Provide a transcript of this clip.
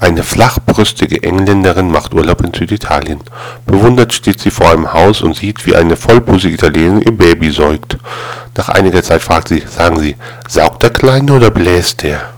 Eine flachbrüstige Engländerin macht Urlaub in Süditalien. Bewundert steht sie vor einem Haus und sieht, wie eine vollbusige Italienerin ihr Baby säugt. Nach einiger Zeit fragt sie, sagen Sie, saugt der Kleine oder bläst der?